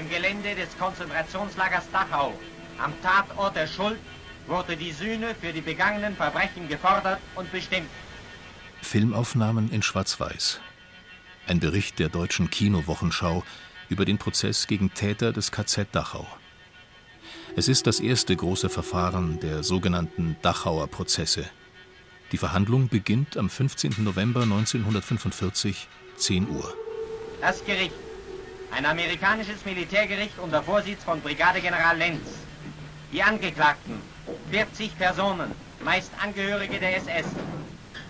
dem Gelände des Konzentrationslagers Dachau. Am Tatort der Schuld wurde die Sühne für die begangenen Verbrechen gefordert und bestimmt. Filmaufnahmen in Schwarz-Weiß. Ein Bericht der deutschen Kinowochenschau über den Prozess gegen Täter des KZ Dachau. Es ist das erste große Verfahren der sogenannten Dachauer Prozesse. Die Verhandlung beginnt am 15. November 1945, 10 Uhr. Das Gericht. Ein amerikanisches Militärgericht unter Vorsitz von Brigadegeneral Lenz. Die Angeklagten. 40 Personen, meist Angehörige der SS.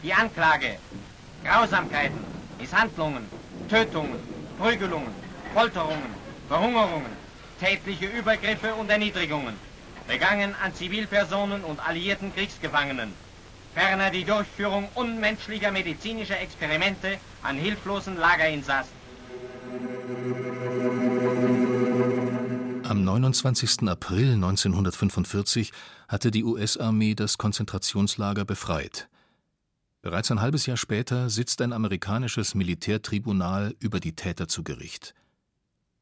Die Anklage. Grausamkeiten, Misshandlungen, Tötungen, Prügelungen, Folterungen, Verhungerungen, tätliche Übergriffe und Erniedrigungen, begangen an Zivilpersonen und alliierten Kriegsgefangenen. Ferner die Durchführung unmenschlicher medizinischer Experimente an hilflosen Lagerinsassen. Am 29. April 1945 hatte die US-Armee das Konzentrationslager befreit. Bereits ein halbes Jahr später sitzt ein amerikanisches Militärtribunal über die Täter zu Gericht.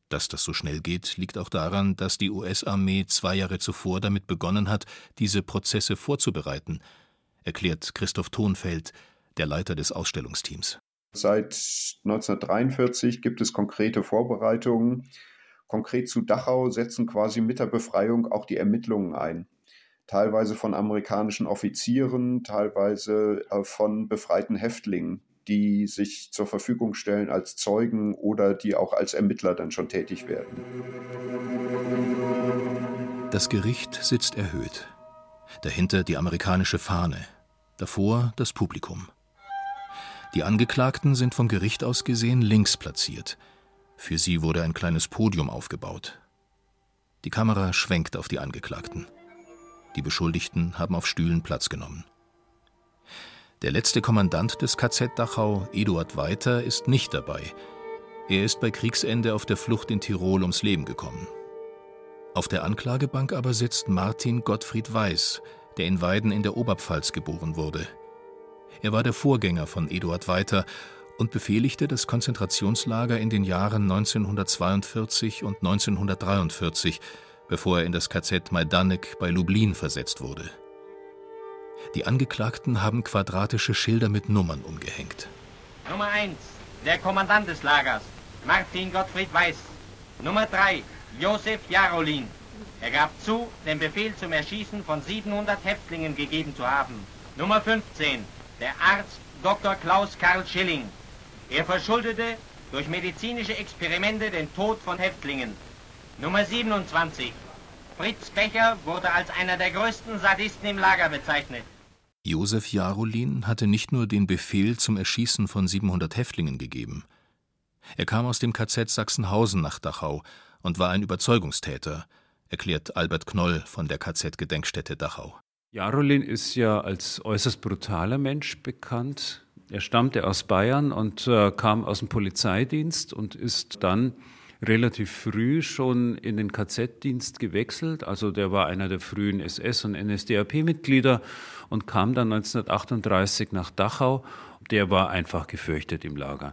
Dass das so schnell geht, liegt auch daran, dass die US-Armee zwei Jahre zuvor damit begonnen hat, diese Prozesse vorzubereiten, erklärt Christoph Thonfeld, der Leiter des Ausstellungsteams. Seit 1943 gibt es konkrete Vorbereitungen. Konkret zu Dachau setzen quasi mit der Befreiung auch die Ermittlungen ein. Teilweise von amerikanischen Offizieren, teilweise äh, von befreiten Häftlingen die sich zur Verfügung stellen als Zeugen oder die auch als Ermittler dann schon tätig werden. Das Gericht sitzt erhöht. Dahinter die amerikanische Fahne, davor das Publikum. Die Angeklagten sind vom Gericht aus gesehen links platziert. Für sie wurde ein kleines Podium aufgebaut. Die Kamera schwenkt auf die Angeklagten. Die Beschuldigten haben auf Stühlen Platz genommen. Der letzte Kommandant des KZ Dachau, Eduard Weiter, ist nicht dabei. Er ist bei Kriegsende auf der Flucht in Tirol ums Leben gekommen. Auf der Anklagebank aber sitzt Martin Gottfried Weiß, der in Weiden in der Oberpfalz geboren wurde. Er war der Vorgänger von Eduard Weiter und befehligte das Konzentrationslager in den Jahren 1942 und 1943, bevor er in das KZ Majdanek bei Lublin versetzt wurde. Die Angeklagten haben quadratische Schilder mit Nummern umgehängt. Nummer 1, der Kommandant des Lagers, Martin Gottfried Weiß. Nummer 3, Josef Jarolin. Er gab zu, den Befehl zum Erschießen von 700 Häftlingen gegeben zu haben. Nummer 15, der Arzt Dr. Klaus Karl Schilling. Er verschuldete durch medizinische Experimente den Tod von Häftlingen. Nummer 27, Fritz Becher wurde als einer der größten Sadisten im Lager bezeichnet. Josef Jarolin hatte nicht nur den Befehl zum Erschießen von 700 Häftlingen gegeben. Er kam aus dem KZ Sachsenhausen nach Dachau und war ein Überzeugungstäter, erklärt Albert Knoll von der KZ-Gedenkstätte Dachau. Jarolin ist ja als äußerst brutaler Mensch bekannt. Er stammte aus Bayern und äh, kam aus dem Polizeidienst und ist dann relativ früh schon in den KZ-Dienst gewechselt. Also der war einer der frühen SS- und NSDAP-Mitglieder und kam dann 1938 nach Dachau. Der war einfach gefürchtet im Lager.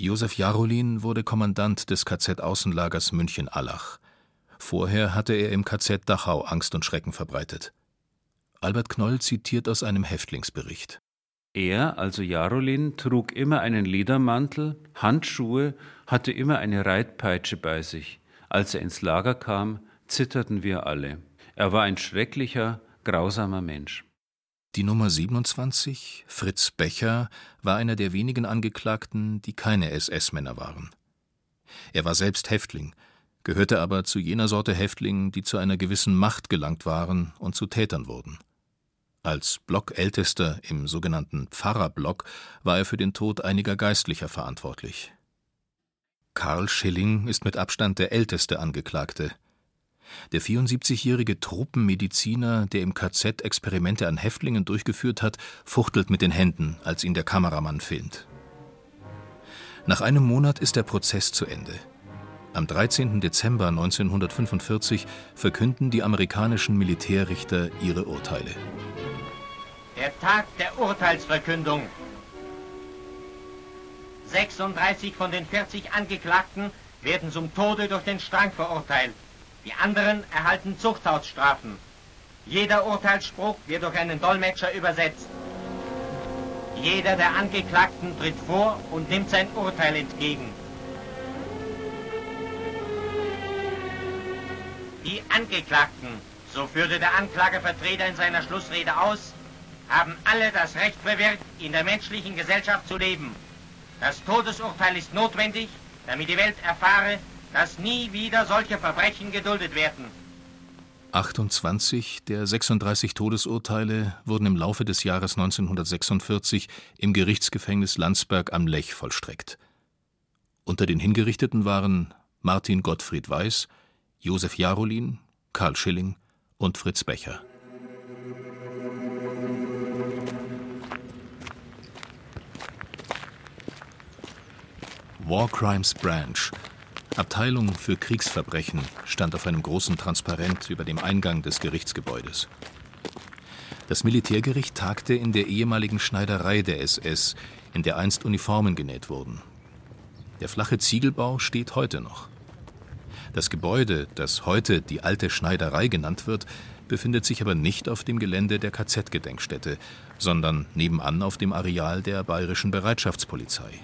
Josef Jarolin wurde Kommandant des KZ-Außenlagers München-Allach. Vorher hatte er im KZ Dachau Angst und Schrecken verbreitet. Albert Knoll zitiert aus einem Häftlingsbericht. Er, also Jarolin, trug immer einen Ledermantel, Handschuhe, hatte immer eine Reitpeitsche bei sich. Als er ins Lager kam, zitterten wir alle. Er war ein schrecklicher, grausamer Mensch. Die Nummer 27, Fritz Becher, war einer der wenigen Angeklagten, die keine SS-Männer waren. Er war selbst Häftling, gehörte aber zu jener Sorte Häftling, die zu einer gewissen Macht gelangt waren und zu Tätern wurden. Als Blockältester im sogenannten Pfarrerblock war er für den Tod einiger Geistlicher verantwortlich. Karl Schilling ist mit Abstand der älteste Angeklagte. Der 74-jährige Truppenmediziner, der im KZ Experimente an Häftlingen durchgeführt hat, fuchtelt mit den Händen, als ihn der Kameramann filmt. Nach einem Monat ist der Prozess zu Ende. Am 13. Dezember 1945 verkünden die amerikanischen Militärrichter ihre Urteile. Der Tag der Urteilsverkündung. 36 von den 40 Angeklagten werden zum Tode durch den Strang verurteilt. Die anderen erhalten Zuchthausstrafen. Jeder Urteilsspruch wird durch einen Dolmetscher übersetzt. Jeder der Angeklagten tritt vor und nimmt sein Urteil entgegen. Die Angeklagten, so führte der Anklagevertreter in seiner Schlussrede aus, haben alle das Recht verwirkt, in der menschlichen Gesellschaft zu leben. Das Todesurteil ist notwendig, damit die Welt erfahre, dass nie wieder solche Verbrechen geduldet werden. 28 der 36 Todesurteile wurden im Laufe des Jahres 1946 im Gerichtsgefängnis Landsberg am Lech vollstreckt. Unter den Hingerichteten waren Martin Gottfried Weiß, Josef Jarolin, Karl Schilling und Fritz Becher. War Crimes Branch Abteilung für Kriegsverbrechen stand auf einem großen Transparent über dem Eingang des Gerichtsgebäudes. Das Militärgericht tagte in der ehemaligen Schneiderei der SS, in der einst Uniformen genäht wurden. Der flache Ziegelbau steht heute noch. Das Gebäude, das heute die alte Schneiderei genannt wird, befindet sich aber nicht auf dem Gelände der KZ-Gedenkstätte, sondern nebenan auf dem Areal der bayerischen Bereitschaftspolizei.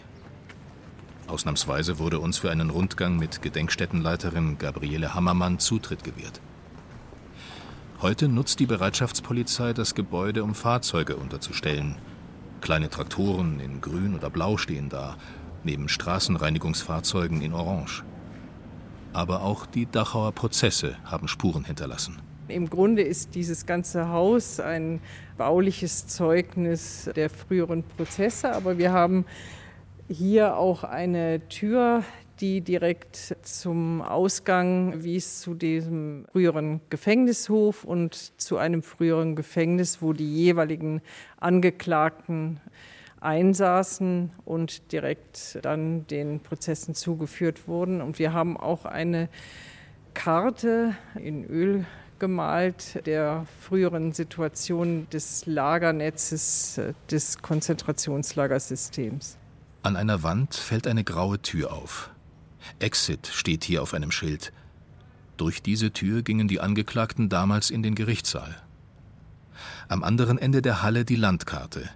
Ausnahmsweise wurde uns für einen Rundgang mit Gedenkstättenleiterin Gabriele Hammermann Zutritt gewährt. Heute nutzt die Bereitschaftspolizei das Gebäude, um Fahrzeuge unterzustellen. Kleine Traktoren in Grün oder Blau stehen da, neben Straßenreinigungsfahrzeugen in Orange. Aber auch die Dachauer Prozesse haben Spuren hinterlassen. Im Grunde ist dieses ganze Haus ein bauliches Zeugnis der früheren Prozesse, aber wir haben hier auch eine Tür, die direkt zum Ausgang wies zu diesem früheren Gefängnishof und zu einem früheren Gefängnis, wo die jeweiligen Angeklagten einsaßen und direkt dann den Prozessen zugeführt wurden. Und wir haben auch eine Karte in Öl gemalt der früheren Situation des Lagernetzes des Konzentrationslagersystems. An einer Wand fällt eine graue Tür auf. Exit steht hier auf einem Schild. Durch diese Tür gingen die Angeklagten damals in den Gerichtssaal. Am anderen Ende der Halle die Landkarte.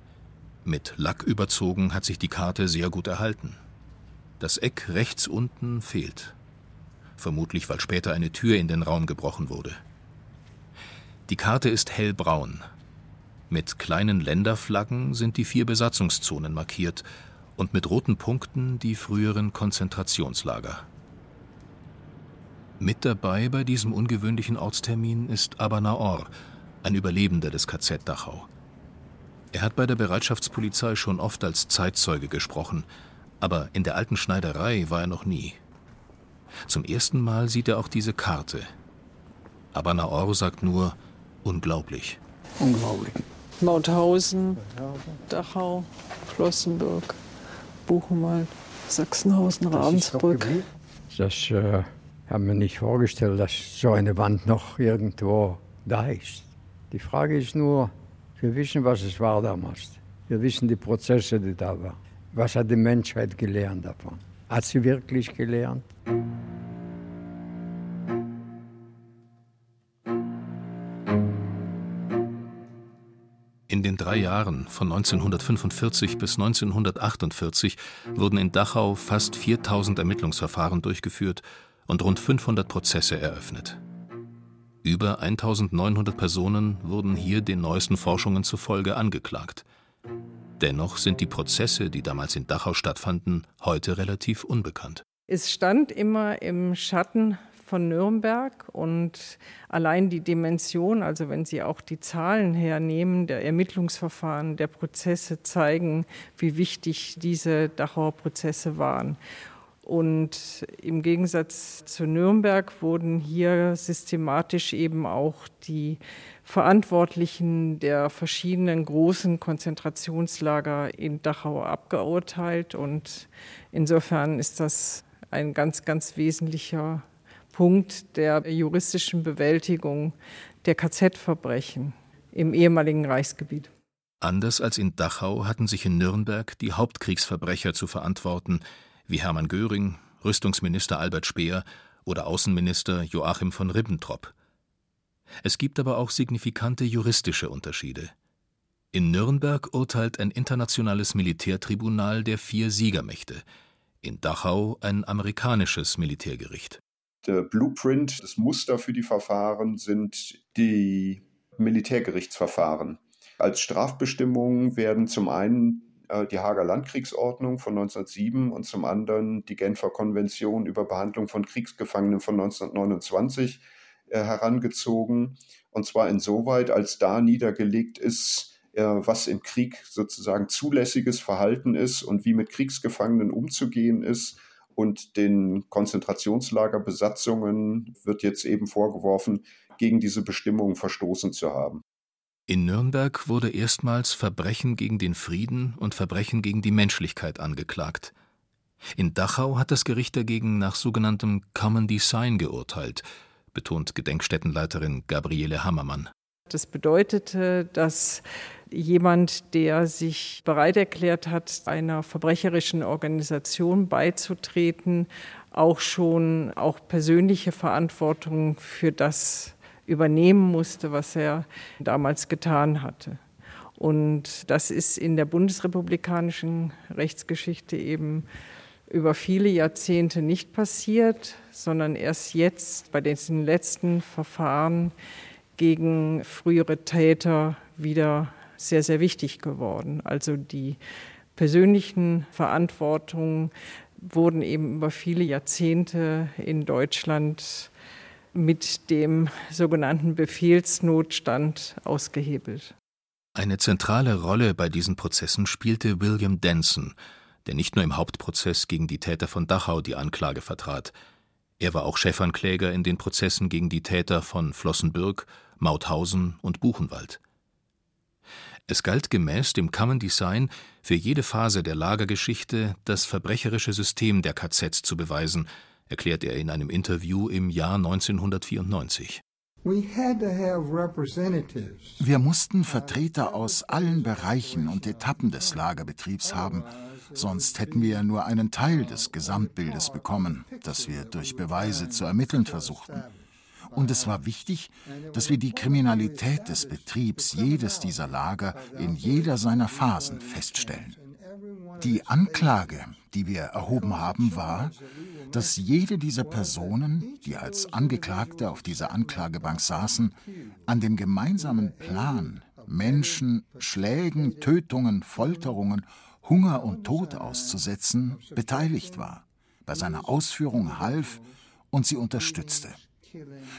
Mit Lack überzogen hat sich die Karte sehr gut erhalten. Das Eck rechts unten fehlt. Vermutlich, weil später eine Tür in den Raum gebrochen wurde. Die Karte ist hellbraun. Mit kleinen Länderflaggen sind die vier Besatzungszonen markiert und mit roten Punkten die früheren Konzentrationslager. Mit dabei bei diesem ungewöhnlichen Ortstermin ist Abanaor, ein Überlebender des KZ Dachau. Er hat bei der Bereitschaftspolizei schon oft als Zeitzeuge gesprochen, aber in der alten Schneiderei war er noch nie. Zum ersten Mal sieht er auch diese Karte. Aber Naor sagt nur, unglaublich. Unglaublich. Mauthausen, Dachau, Flossenburg. Buchenwald, Sachsenhausen, Ravensbrück. Das äh, haben wir nicht vorgestellt, dass so eine Wand noch irgendwo da ist. Die Frage ist nur, wir wissen, was es war damals. Wir wissen die Prozesse, die da waren. Was hat die Menschheit gelernt davon? Hat sie wirklich gelernt? Drei Jahren von 1945 bis 1948 wurden in Dachau fast 4000 Ermittlungsverfahren durchgeführt und rund 500 Prozesse eröffnet. Über 1900 Personen wurden hier den neuesten Forschungen zufolge angeklagt. Dennoch sind die Prozesse, die damals in Dachau stattfanden, heute relativ unbekannt. Es stand immer im Schatten von Nürnberg und allein die Dimension, also wenn Sie auch die Zahlen hernehmen, der Ermittlungsverfahren, der Prozesse zeigen, wie wichtig diese Dachauer Prozesse waren. Und im Gegensatz zu Nürnberg wurden hier systematisch eben auch die Verantwortlichen der verschiedenen großen Konzentrationslager in Dachau abgeurteilt. Und insofern ist das ein ganz, ganz wesentlicher Punkt der juristischen Bewältigung der KZ-Verbrechen im ehemaligen Reichsgebiet. Anders als in Dachau hatten sich in Nürnberg die Hauptkriegsverbrecher zu verantworten, wie Hermann Göring, Rüstungsminister Albert Speer oder Außenminister Joachim von Ribbentrop. Es gibt aber auch signifikante juristische Unterschiede. In Nürnberg urteilt ein internationales Militärtribunal der vier Siegermächte, in Dachau ein amerikanisches Militärgericht. Der Blueprint, das Muster für die Verfahren sind die Militärgerichtsverfahren. Als Strafbestimmungen werden zum einen äh, die Hager Landkriegsordnung von 1907 und zum anderen die Genfer Konvention über Behandlung von Kriegsgefangenen von 1929 äh, herangezogen. Und zwar insoweit, als da niedergelegt ist, äh, was im Krieg sozusagen zulässiges Verhalten ist und wie mit Kriegsgefangenen umzugehen ist. Und den Konzentrationslagerbesatzungen wird jetzt eben vorgeworfen, gegen diese Bestimmungen verstoßen zu haben. In Nürnberg wurde erstmals Verbrechen gegen den Frieden und Verbrechen gegen die Menschlichkeit angeklagt. In Dachau hat das Gericht dagegen nach sogenanntem Common Design geurteilt, betont Gedenkstättenleiterin Gabriele Hammermann. Das bedeutete, dass jemand, der sich bereit erklärt hat, einer verbrecherischen Organisation beizutreten, auch schon auch persönliche Verantwortung für das übernehmen musste, was er damals getan hatte. Und das ist in der bundesrepublikanischen Rechtsgeschichte eben über viele Jahrzehnte nicht passiert, sondern erst jetzt bei diesen letzten Verfahren gegen frühere Täter wieder sehr, sehr wichtig geworden. Also die persönlichen Verantwortungen wurden eben über viele Jahrzehnte in Deutschland mit dem sogenannten Befehlsnotstand ausgehebelt. Eine zentrale Rolle bei diesen Prozessen spielte William Denson, der nicht nur im Hauptprozess gegen die Täter von Dachau die Anklage vertrat. Er war auch Chefankläger in den Prozessen gegen die Täter von Flossenbürg, Mauthausen und Buchenwald. Es galt gemäß dem Common Design für jede Phase der Lagergeschichte das verbrecherische System der KZs zu beweisen, erklärt er in einem Interview im Jahr 1994. Wir mussten Vertreter aus allen Bereichen und Etappen des Lagerbetriebs haben, sonst hätten wir nur einen Teil des Gesamtbildes bekommen, das wir durch Beweise zu ermitteln versuchten. Und es war wichtig, dass wir die Kriminalität des Betriebs jedes dieser Lager in jeder seiner Phasen feststellen. Die Anklage, die wir erhoben haben, war, dass jede dieser Personen, die als Angeklagte auf dieser Anklagebank saßen, an dem gemeinsamen Plan, Menschen Schlägen, Tötungen, Folterungen, Hunger und Tod auszusetzen, beteiligt war, bei seiner Ausführung half und sie unterstützte.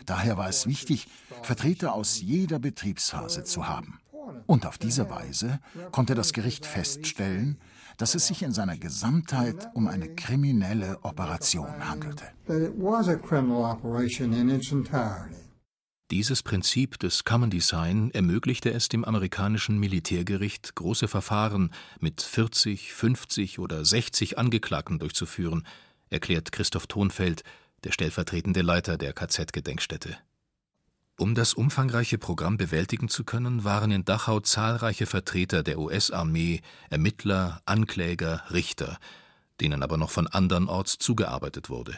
Daher war es wichtig, Vertreter aus jeder Betriebsphase zu haben. Und auf diese Weise konnte das Gericht feststellen, dass es sich in seiner Gesamtheit um eine kriminelle Operation handelte. Dieses Prinzip des Common Design ermöglichte es dem amerikanischen Militärgericht, große Verfahren mit 40, 50 oder 60 Angeklagten durchzuführen, erklärt Christoph Thonfeld, der stellvertretende Leiter der KZ-Gedenkstätte. Um das umfangreiche Programm bewältigen zu können, waren in Dachau zahlreiche Vertreter der US-Armee, Ermittler, Ankläger, Richter, denen aber noch von andernorts zugearbeitet wurde.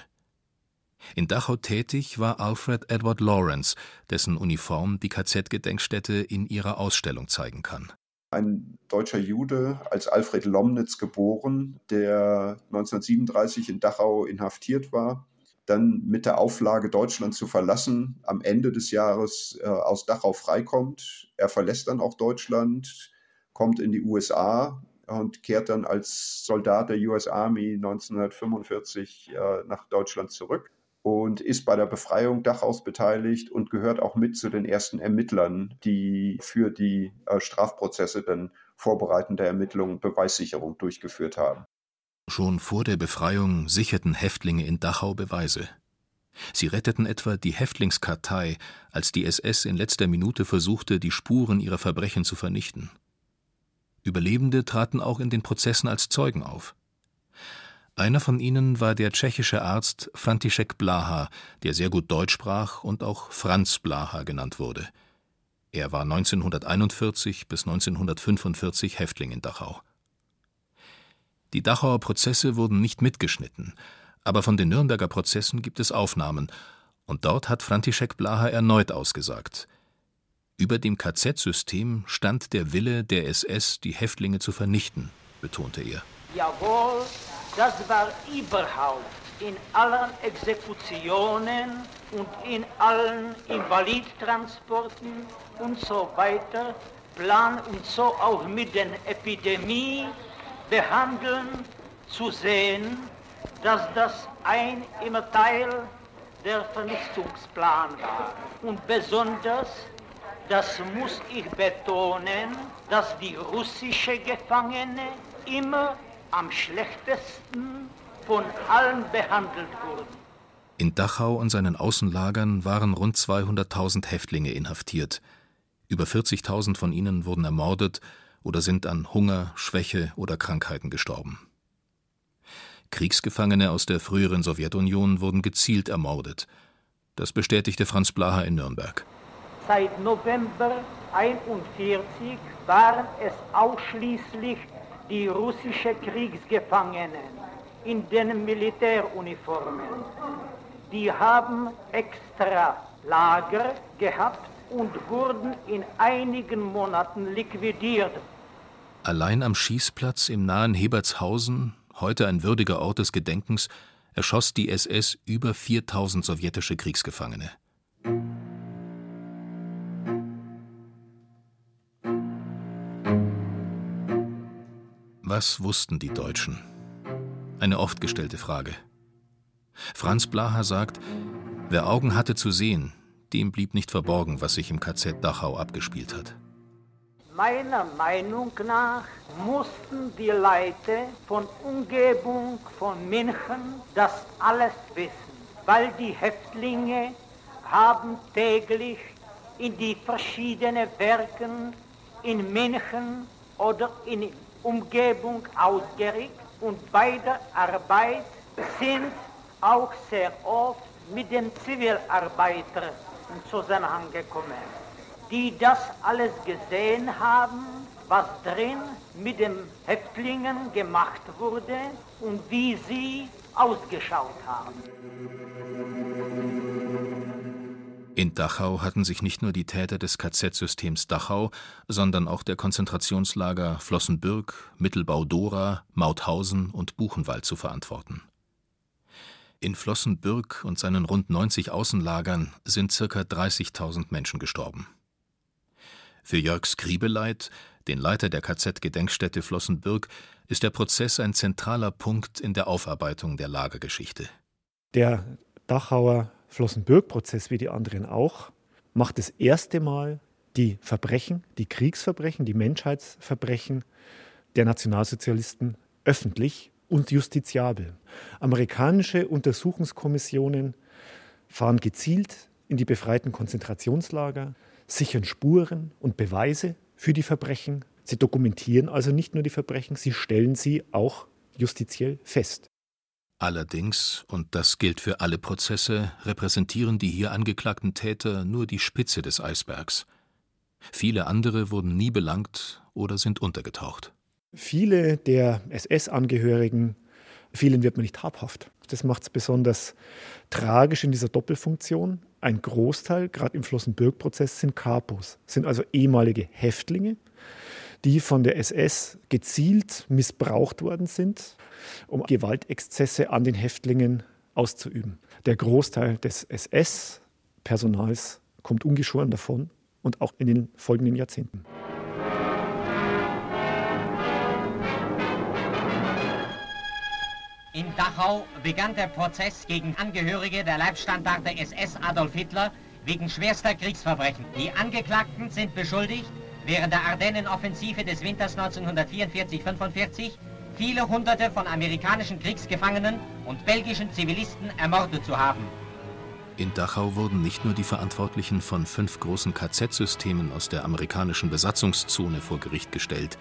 In Dachau tätig war Alfred Edward Lawrence, dessen Uniform die KZ-Gedenkstätte in ihrer Ausstellung zeigen kann. Ein deutscher Jude als Alfred Lomnitz geboren, der 1937 in Dachau inhaftiert war dann mit der Auflage, Deutschland zu verlassen, am Ende des Jahres äh, aus Dachau freikommt. Er verlässt dann auch Deutschland, kommt in die USA und kehrt dann als Soldat der US Army 1945 äh, nach Deutschland zurück und ist bei der Befreiung Dachaus beteiligt und gehört auch mit zu den ersten Ermittlern, die für die äh, Strafprozesse dann vorbereitende Ermittlungen, Beweissicherung durchgeführt haben. Schon vor der Befreiung sicherten Häftlinge in Dachau Beweise. Sie retteten etwa die Häftlingskartei, als die SS in letzter Minute versuchte, die Spuren ihrer Verbrechen zu vernichten. Überlebende traten auch in den Prozessen als Zeugen auf. Einer von ihnen war der tschechische Arzt František Blaha, der sehr gut Deutsch sprach und auch Franz Blaha genannt wurde. Er war 1941 bis 1945 Häftling in Dachau. Die Dachauer Prozesse wurden nicht mitgeschnitten, Aber von den Nürnberger Prozessen gibt es Aufnahmen, und dort hat František Blaha erneut ausgesagt. Über dem KZ-System stand der Wille der SS, die Häftlinge zu vernichten, betonte er. Jawohl, das war überhaupt in allen Exekutionen und in allen Invalidtransporten und so weiter Plan und so auch mit der Epidemie behandeln zu sehen, dass das ein immer Teil der Vernichtungsplan war. Und besonders, das muss ich betonen, dass die russischen Gefangene immer am schlechtesten von allen behandelt wurden. In Dachau und seinen Außenlagern waren rund 200.000 Häftlinge inhaftiert. Über 40.000 von ihnen wurden ermordet oder sind an Hunger, Schwäche oder Krankheiten gestorben. Kriegsgefangene aus der früheren Sowjetunion wurden gezielt ermordet. Das bestätigte Franz Blaha in Nürnberg. Seit November 1941 waren es ausschließlich die russischen Kriegsgefangenen in den Militäruniformen. Die haben extra Lager gehabt und wurden in einigen Monaten liquidiert. Allein am Schießplatz im nahen Hebertshausen heute ein würdiger Ort des Gedenkens, erschoss die SS über 4000 sowjetische Kriegsgefangene. Was wussten die Deutschen? Eine oft gestellte Frage. Franz Blaha sagt, wer Augen hatte zu sehen, dem blieb nicht verborgen, was sich im KZ Dachau abgespielt hat. Meiner Meinung nach mussten die Leute von Umgebung von München das alles wissen, weil die Häftlinge haben täglich in die verschiedenen Werken in München oder in Umgebung ausgerückt und bei der Arbeit sind auch sehr oft mit den Zivilarbeitern in Zusammenhang gekommen die das alles gesehen haben, was drin mit den Häftlingen gemacht wurde und wie sie ausgeschaut haben. In Dachau hatten sich nicht nur die Täter des KZ-Systems Dachau, sondern auch der Konzentrationslager Flossenbürg, Mittelbau-Dora, Mauthausen und Buchenwald zu verantworten. In Flossenbürg und seinen rund 90 Außenlagern sind ca. 30.000 Menschen gestorben. Für Jörg Skribeleit, den Leiter der KZ-Gedenkstätte Flossenbürg, ist der Prozess ein zentraler Punkt in der Aufarbeitung der Lagergeschichte. Der Dachauer Flossenbürg-Prozess, wie die anderen auch, macht das erste Mal die Verbrechen, die Kriegsverbrechen, die Menschheitsverbrechen der Nationalsozialisten öffentlich und justiziabel. Amerikanische Untersuchungskommissionen fahren gezielt in die befreiten Konzentrationslager, sichern Spuren und Beweise für die Verbrechen. Sie dokumentieren also nicht nur die Verbrechen, sie stellen sie auch justiziell fest. Allerdings, und das gilt für alle Prozesse, repräsentieren die hier angeklagten Täter nur die Spitze des Eisbergs. Viele andere wurden nie belangt oder sind untergetaucht. Viele der SS-Angehörigen, vielen wird man nicht habhaft. Das macht es besonders tragisch in dieser Doppelfunktion. Ein Großteil, gerade im Flossenbürg-Prozess, sind Kapos, sind also ehemalige Häftlinge, die von der SS gezielt missbraucht worden sind, um Gewaltexzesse an den Häftlingen auszuüben. Der Großteil des SS-Personals kommt ungeschoren davon und auch in den folgenden Jahrzehnten. In Dachau begann der Prozess gegen Angehörige der Leibstandarte SS Adolf Hitler wegen schwerster Kriegsverbrechen. Die Angeklagten sind beschuldigt, während der Ardennenoffensive des Winters 1944-45 viele Hunderte von amerikanischen Kriegsgefangenen und belgischen Zivilisten ermordet zu haben. In Dachau wurden nicht nur die Verantwortlichen von fünf großen KZ-Systemen aus der amerikanischen Besatzungszone vor Gericht gestellt.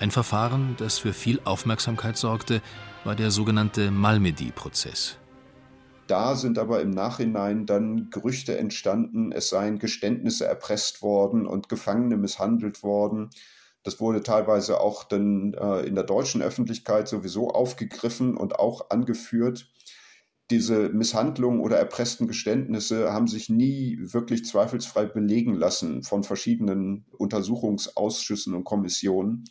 Ein Verfahren, das für viel Aufmerksamkeit sorgte, war der sogenannte Malmedy-Prozess. Da sind aber im Nachhinein dann Gerüchte entstanden, es seien Geständnisse erpresst worden und Gefangene misshandelt worden. Das wurde teilweise auch dann äh, in der deutschen Öffentlichkeit sowieso aufgegriffen und auch angeführt. Diese Misshandlungen oder erpressten Geständnisse haben sich nie wirklich zweifelsfrei belegen lassen von verschiedenen Untersuchungsausschüssen und Kommissionen.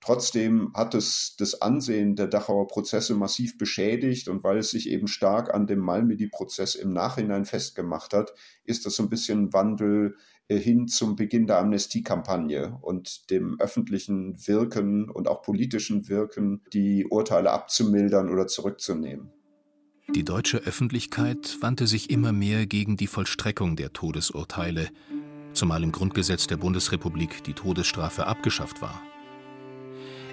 Trotzdem hat es das Ansehen der Dachauer Prozesse massiv beschädigt und weil es sich eben stark an dem Malmedy-Prozess im Nachhinein festgemacht hat, ist das so ein bisschen Wandel äh, hin zum Beginn der Amnestiekampagne und dem öffentlichen Wirken und auch politischen Wirken, die Urteile abzumildern oder zurückzunehmen. Die deutsche Öffentlichkeit wandte sich immer mehr gegen die Vollstreckung der Todesurteile, zumal im Grundgesetz der Bundesrepublik die Todesstrafe abgeschafft war.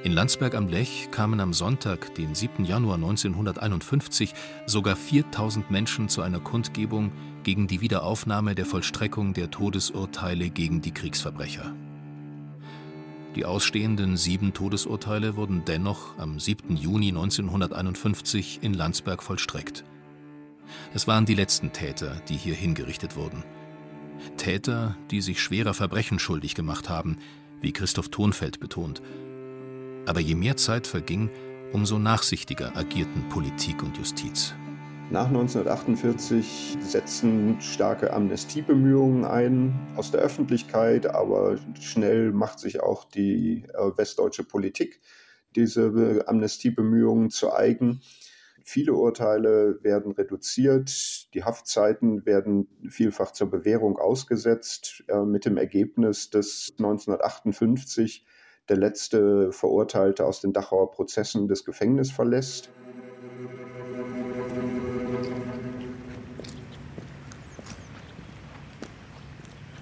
In Landsberg am Lech kamen am Sonntag, den 7. Januar 1951, sogar 4000 Menschen zu einer Kundgebung gegen die Wiederaufnahme der Vollstreckung der Todesurteile gegen die Kriegsverbrecher. Die ausstehenden sieben Todesurteile wurden dennoch am 7. Juni 1951 in Landsberg vollstreckt. Es waren die letzten Täter, die hier hingerichtet wurden. Täter, die sich schwerer Verbrechen schuldig gemacht haben, wie Christoph Thonfeld betont – aber je mehr Zeit verging, umso nachsichtiger agierten Politik und Justiz. Nach 1948 setzten starke Amnestiebemühungen ein aus der Öffentlichkeit, aber schnell macht sich auch die äh, westdeutsche Politik diese Amnestiebemühungen zu eigen. Viele Urteile werden reduziert, die Haftzeiten werden vielfach zur Bewährung ausgesetzt, äh, mit dem Ergebnis, dass 1958 der letzte Verurteilte aus den Dachauer Prozessen das Gefängnis verlässt.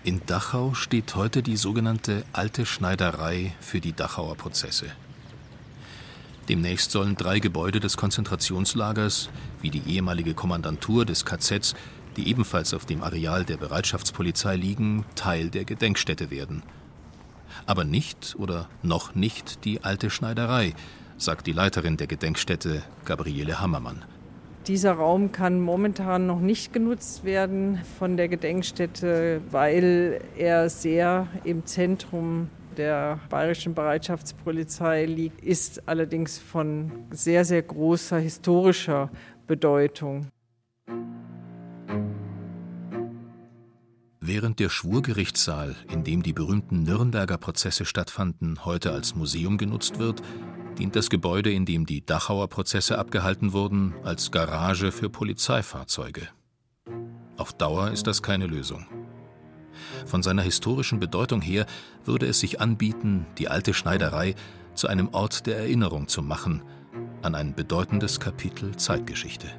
In Dachau steht heute die sogenannte Alte Schneiderei für die Dachauer Prozesse. Demnächst sollen drei Gebäude des Konzentrationslagers, wie die ehemalige Kommandantur des KZs, die ebenfalls auf dem Areal der Bereitschaftspolizei liegen, Teil der Gedenkstätte werden – aber nicht oder noch nicht die alte Schneiderei, sagt die Leiterin der Gedenkstätte, Gabriele Hammermann. Dieser Raum kann momentan noch nicht genutzt werden von der Gedenkstätte, weil er sehr im Zentrum der bayerischen Bereitschaftspolizei liegt, ist allerdings von sehr, sehr großer historischer Bedeutung. Während der Schwurgerichtssaal, in dem die berühmten Nürnberger Prozesse stattfanden, heute als Museum genutzt wird, dient das Gebäude, in dem die Dachauer Prozesse abgehalten wurden, als Garage für Polizeifahrzeuge. Auf Dauer ist das keine Lösung. Von seiner historischen Bedeutung her würde es sich anbieten, die alte Schneiderei zu einem Ort der Erinnerung zu machen an ein bedeutendes Kapitel Zeitgeschichte.